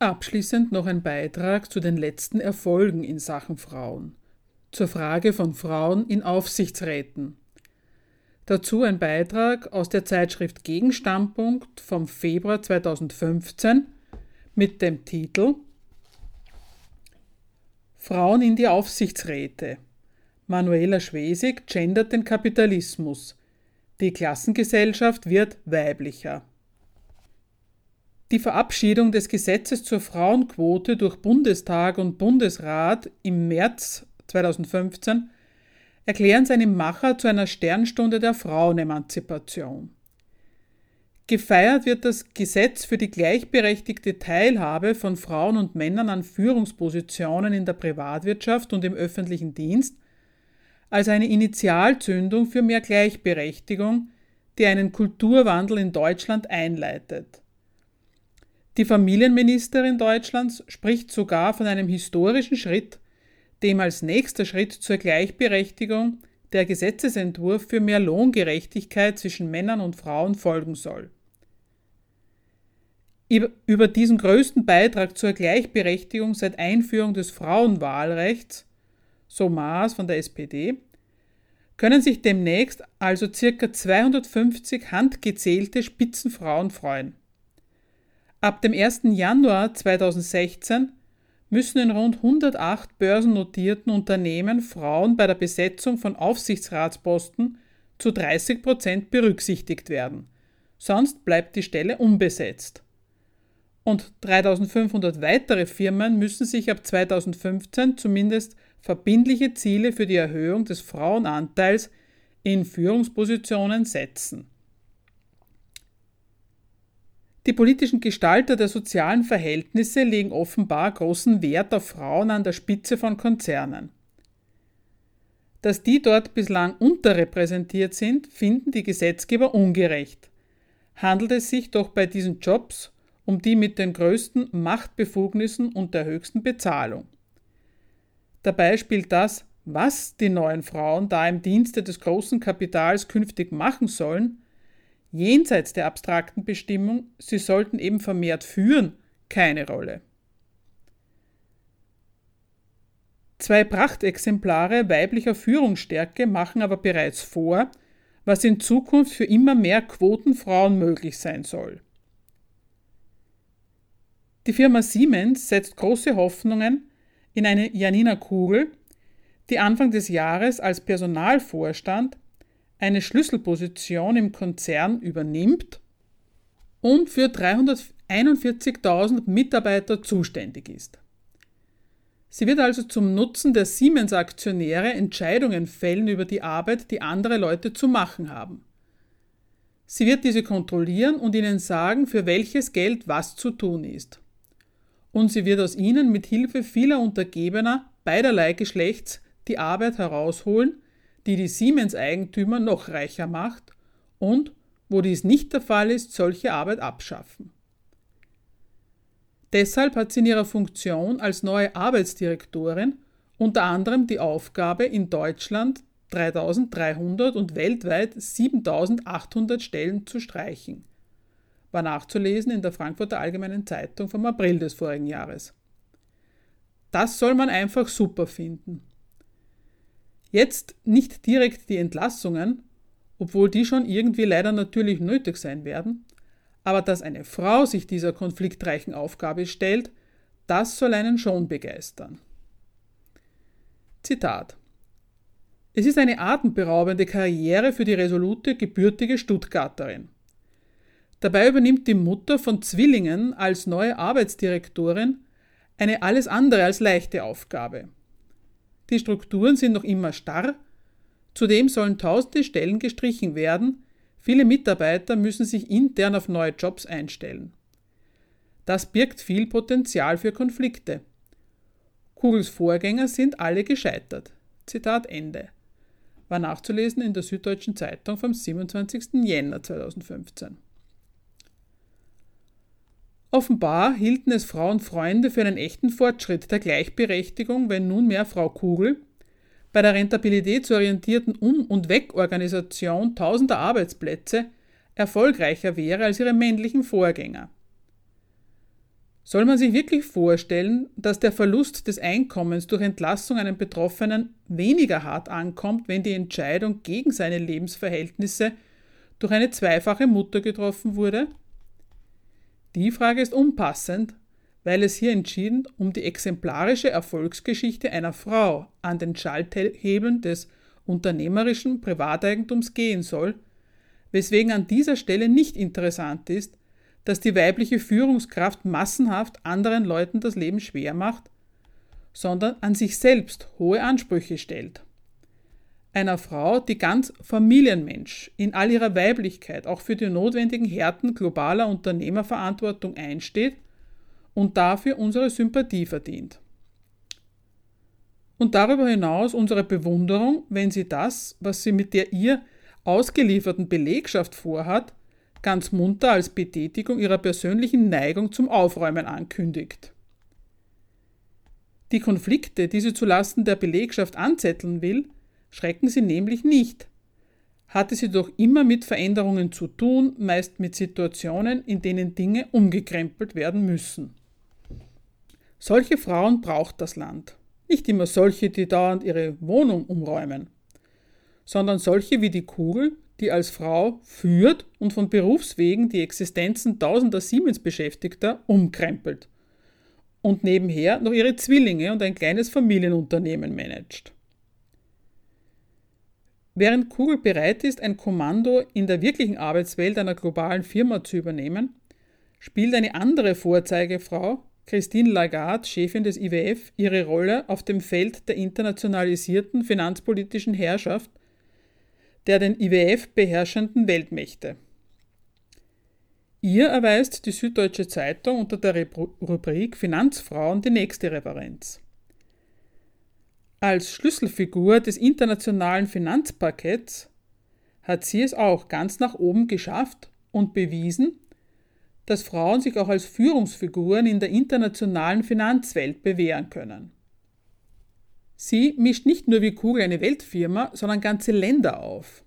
Abschließend noch ein Beitrag zu den letzten Erfolgen in Sachen Frauen. Zur Frage von Frauen in Aufsichtsräten. Dazu ein Beitrag aus der Zeitschrift Gegenstandpunkt vom Februar 2015 mit dem Titel Frauen in die Aufsichtsräte. Manuela Schwesig gendert den Kapitalismus. Die Klassengesellschaft wird weiblicher. Die Verabschiedung des Gesetzes zur Frauenquote durch Bundestag und Bundesrat im März 2015 erklären seine Macher zu einer Sternstunde der Frauenemanzipation. Gefeiert wird das Gesetz für die gleichberechtigte Teilhabe von Frauen und Männern an Führungspositionen in der Privatwirtschaft und im öffentlichen Dienst als eine Initialzündung für mehr Gleichberechtigung, die einen Kulturwandel in Deutschland einleitet. Die Familienministerin Deutschlands spricht sogar von einem historischen Schritt, dem als nächster Schritt zur Gleichberechtigung der Gesetzesentwurf für mehr Lohngerechtigkeit zwischen Männern und Frauen folgen soll. Über diesen größten Beitrag zur Gleichberechtigung seit Einführung des Frauenwahlrechts, so Maas von der SPD, können sich demnächst also ca. 250 handgezählte Spitzenfrauen freuen. Ab dem 1. Januar 2016 müssen in rund 108 börsennotierten Unternehmen Frauen bei der Besetzung von Aufsichtsratsposten zu 30 Prozent berücksichtigt werden. Sonst bleibt die Stelle unbesetzt. Und 3500 weitere Firmen müssen sich ab 2015 zumindest verbindliche Ziele für die Erhöhung des Frauenanteils in Führungspositionen setzen. Die politischen Gestalter der sozialen Verhältnisse legen offenbar großen Wert auf Frauen an der Spitze von Konzernen. Dass die dort bislang unterrepräsentiert sind, finden die Gesetzgeber ungerecht. Handelt es sich doch bei diesen Jobs um die mit den größten Machtbefugnissen und der höchsten Bezahlung. Dabei spielt das, was die neuen Frauen da im Dienste des großen Kapitals künftig machen sollen, jenseits der abstrakten Bestimmung, sie sollten eben vermehrt führen, keine Rolle. Zwei Prachtexemplare weiblicher Führungsstärke machen aber bereits vor, was in Zukunft für immer mehr Quotenfrauen möglich sein soll. Die Firma Siemens setzt große Hoffnungen in eine Janina Kugel, die Anfang des Jahres als Personalvorstand eine Schlüsselposition im Konzern übernimmt und für 341.000 Mitarbeiter zuständig ist. Sie wird also zum Nutzen der Siemens-Aktionäre Entscheidungen fällen über die Arbeit, die andere Leute zu machen haben. Sie wird diese kontrollieren und ihnen sagen, für welches Geld was zu tun ist. Und sie wird aus ihnen mit Hilfe vieler Untergebener beiderlei Geschlechts die Arbeit herausholen, die die Siemens-Eigentümer noch reicher macht und wo dies nicht der Fall ist, solche Arbeit abschaffen. Deshalb hat sie in ihrer Funktion als neue Arbeitsdirektorin unter anderem die Aufgabe, in Deutschland 3300 und weltweit 7800 Stellen zu streichen. War nachzulesen in der Frankfurter Allgemeinen Zeitung vom April des vorigen Jahres. Das soll man einfach super finden. Jetzt nicht direkt die Entlassungen, obwohl die schon irgendwie leider natürlich nötig sein werden, aber dass eine Frau sich dieser konfliktreichen Aufgabe stellt, das soll einen schon begeistern. Zitat Es ist eine atemberaubende Karriere für die resolute, gebürtige Stuttgarterin. Dabei übernimmt die Mutter von Zwillingen als neue Arbeitsdirektorin eine alles andere als leichte Aufgabe. Die Strukturen sind noch immer starr, zudem sollen tausende Stellen gestrichen werden, viele Mitarbeiter müssen sich intern auf neue Jobs einstellen. Das birgt viel Potenzial für Konflikte. Kugels Vorgänger sind alle gescheitert. Zitat Ende. War nachzulesen in der Süddeutschen Zeitung vom 27. Jänner 2015. Offenbar hielten es Frauenfreunde für einen echten Fortschritt der Gleichberechtigung, wenn nunmehr Frau Kugel bei der rentabilitätsorientierten Um- und Wegorganisation tausender Arbeitsplätze erfolgreicher wäre als ihre männlichen Vorgänger. Soll man sich wirklich vorstellen, dass der Verlust des Einkommens durch Entlassung einem Betroffenen weniger hart ankommt, wenn die Entscheidung gegen seine Lebensverhältnisse durch eine zweifache Mutter getroffen wurde? Die Frage ist unpassend, weil es hier entschieden um die exemplarische Erfolgsgeschichte einer Frau an den Schalthebeln des unternehmerischen Privateigentums gehen soll, weswegen an dieser Stelle nicht interessant ist, dass die weibliche Führungskraft massenhaft anderen Leuten das Leben schwer macht, sondern an sich selbst hohe Ansprüche stellt einer Frau, die ganz Familienmensch in all ihrer Weiblichkeit auch für die notwendigen Härten globaler Unternehmerverantwortung einsteht und dafür unsere Sympathie verdient. Und darüber hinaus unsere Bewunderung, wenn sie das, was sie mit der ihr ausgelieferten Belegschaft vorhat, ganz munter als Betätigung ihrer persönlichen Neigung zum Aufräumen ankündigt. Die Konflikte, die sie zulasten der Belegschaft anzetteln will, schrecken sie nämlich nicht. Hatte sie doch immer mit Veränderungen zu tun, meist mit Situationen, in denen Dinge umgekrempelt werden müssen. Solche Frauen braucht das Land. Nicht immer solche, die dauernd ihre Wohnung umräumen, sondern solche wie die Kugel, die als Frau führt und von Berufswegen die Existenzen tausender Siemens-Beschäftigter umkrempelt und nebenher noch ihre Zwillinge und ein kleines Familienunternehmen managt. Während Kugel bereit ist, ein Kommando in der wirklichen Arbeitswelt einer globalen Firma zu übernehmen, spielt eine andere Vorzeigefrau, Christine Lagarde, Chefin des IWF, ihre Rolle auf dem Feld der internationalisierten finanzpolitischen Herrschaft der den IWF beherrschenden Weltmächte. Ihr erweist die Süddeutsche Zeitung unter der Rubrik Finanzfrauen die nächste Referenz. Als Schlüsselfigur des internationalen Finanzparketts hat sie es auch ganz nach oben geschafft und bewiesen, dass Frauen sich auch als Führungsfiguren in der internationalen Finanzwelt bewähren können. Sie mischt nicht nur wie Kugel eine Weltfirma, sondern ganze Länder auf.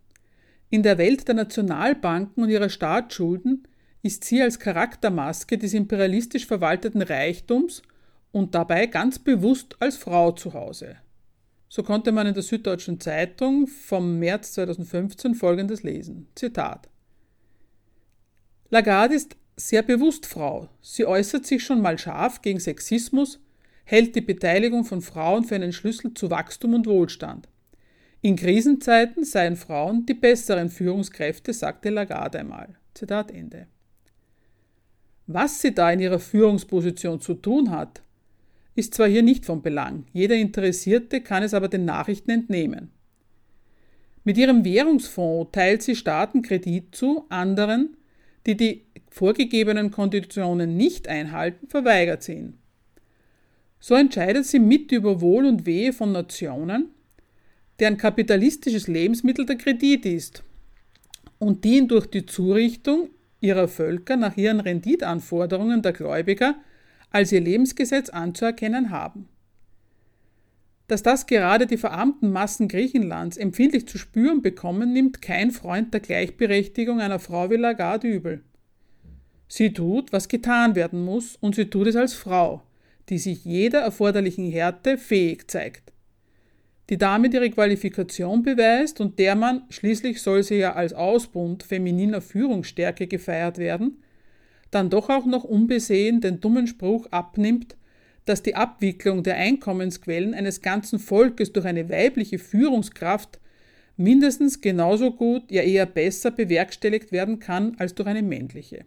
In der Welt der Nationalbanken und ihrer Staatsschulden ist sie als Charaktermaske des imperialistisch verwalteten Reichtums und dabei ganz bewusst als Frau zu Hause. So konnte man in der Süddeutschen Zeitung vom März 2015 folgendes lesen: Zitat. Lagarde ist sehr bewusst Frau. Sie äußert sich schon mal scharf gegen Sexismus, hält die Beteiligung von Frauen für einen Schlüssel zu Wachstum und Wohlstand. In Krisenzeiten seien Frauen die besseren Führungskräfte, sagte Lagarde einmal. Zitat Ende. Was sie da in ihrer Führungsposition zu tun hat, ist zwar hier nicht von Belang, jeder Interessierte kann es aber den Nachrichten entnehmen. Mit ihrem Währungsfonds teilt sie Staaten Kredit zu, anderen, die die vorgegebenen Konditionen nicht einhalten, verweigert sie ihn. So entscheidet sie mit über Wohl und Wehe von Nationen, deren kapitalistisches Lebensmittel der Kredit ist und die ihn durch die Zurichtung ihrer Völker nach ihren Renditanforderungen der Gläubiger als ihr Lebensgesetz anzuerkennen haben. Dass das gerade die verarmten Massen Griechenlands empfindlich zu spüren bekommen, nimmt kein Freund der Gleichberechtigung einer Frau wie Lagarde übel. Sie tut, was getan werden muss, und sie tut es als Frau, die sich jeder erforderlichen Härte fähig zeigt. Die damit ihre Qualifikation beweist und der man, schließlich soll sie ja als Ausbund femininer Führungsstärke gefeiert werden, dann doch auch noch unbesehen den dummen Spruch abnimmt, dass die Abwicklung der Einkommensquellen eines ganzen Volkes durch eine weibliche Führungskraft mindestens genauso gut, ja eher besser bewerkstelligt werden kann als durch eine männliche.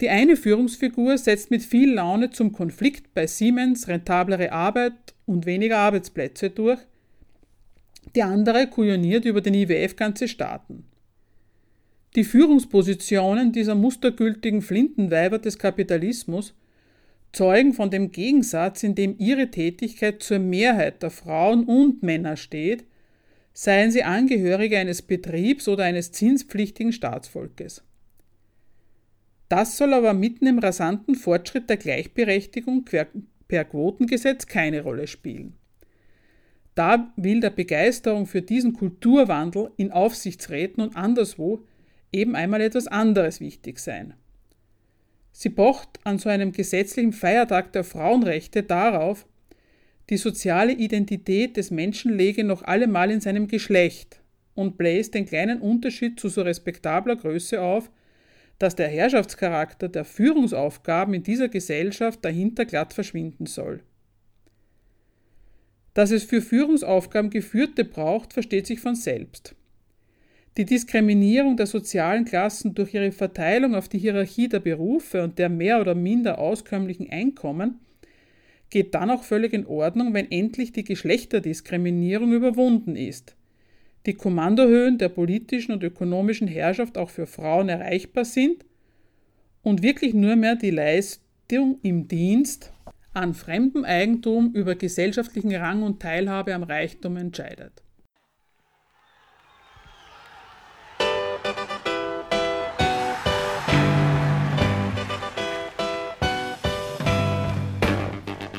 Die eine Führungsfigur setzt mit viel Laune zum Konflikt bei Siemens rentablere Arbeit und weniger Arbeitsplätze durch, die andere kujoniert über den IWF ganze Staaten. Die Führungspositionen dieser mustergültigen Flintenweiber des Kapitalismus zeugen von dem Gegensatz, in dem ihre Tätigkeit zur Mehrheit der Frauen und Männer steht, seien sie Angehörige eines Betriebs oder eines zinspflichtigen Staatsvolkes. Das soll aber mitten im rasanten Fortschritt der Gleichberechtigung per Quotengesetz keine Rolle spielen. Da will der Begeisterung für diesen Kulturwandel in Aufsichtsräten und anderswo eben einmal etwas anderes wichtig sein. Sie pocht an so einem gesetzlichen Feiertag der Frauenrechte darauf, die soziale Identität des Menschen lege noch allemal in seinem Geschlecht und bläst den kleinen Unterschied zu so respektabler Größe auf, dass der Herrschaftscharakter der Führungsaufgaben in dieser Gesellschaft dahinter glatt verschwinden soll. Dass es für Führungsaufgaben Geführte braucht, versteht sich von selbst. Die Diskriminierung der sozialen Klassen durch ihre Verteilung auf die Hierarchie der Berufe und der mehr oder minder auskömmlichen Einkommen geht dann auch völlig in Ordnung, wenn endlich die Geschlechterdiskriminierung überwunden ist, die Kommandohöhen der politischen und ökonomischen Herrschaft auch für Frauen erreichbar sind und wirklich nur mehr die Leistung im Dienst an fremdem Eigentum über gesellschaftlichen Rang und Teilhabe am Reichtum entscheidet.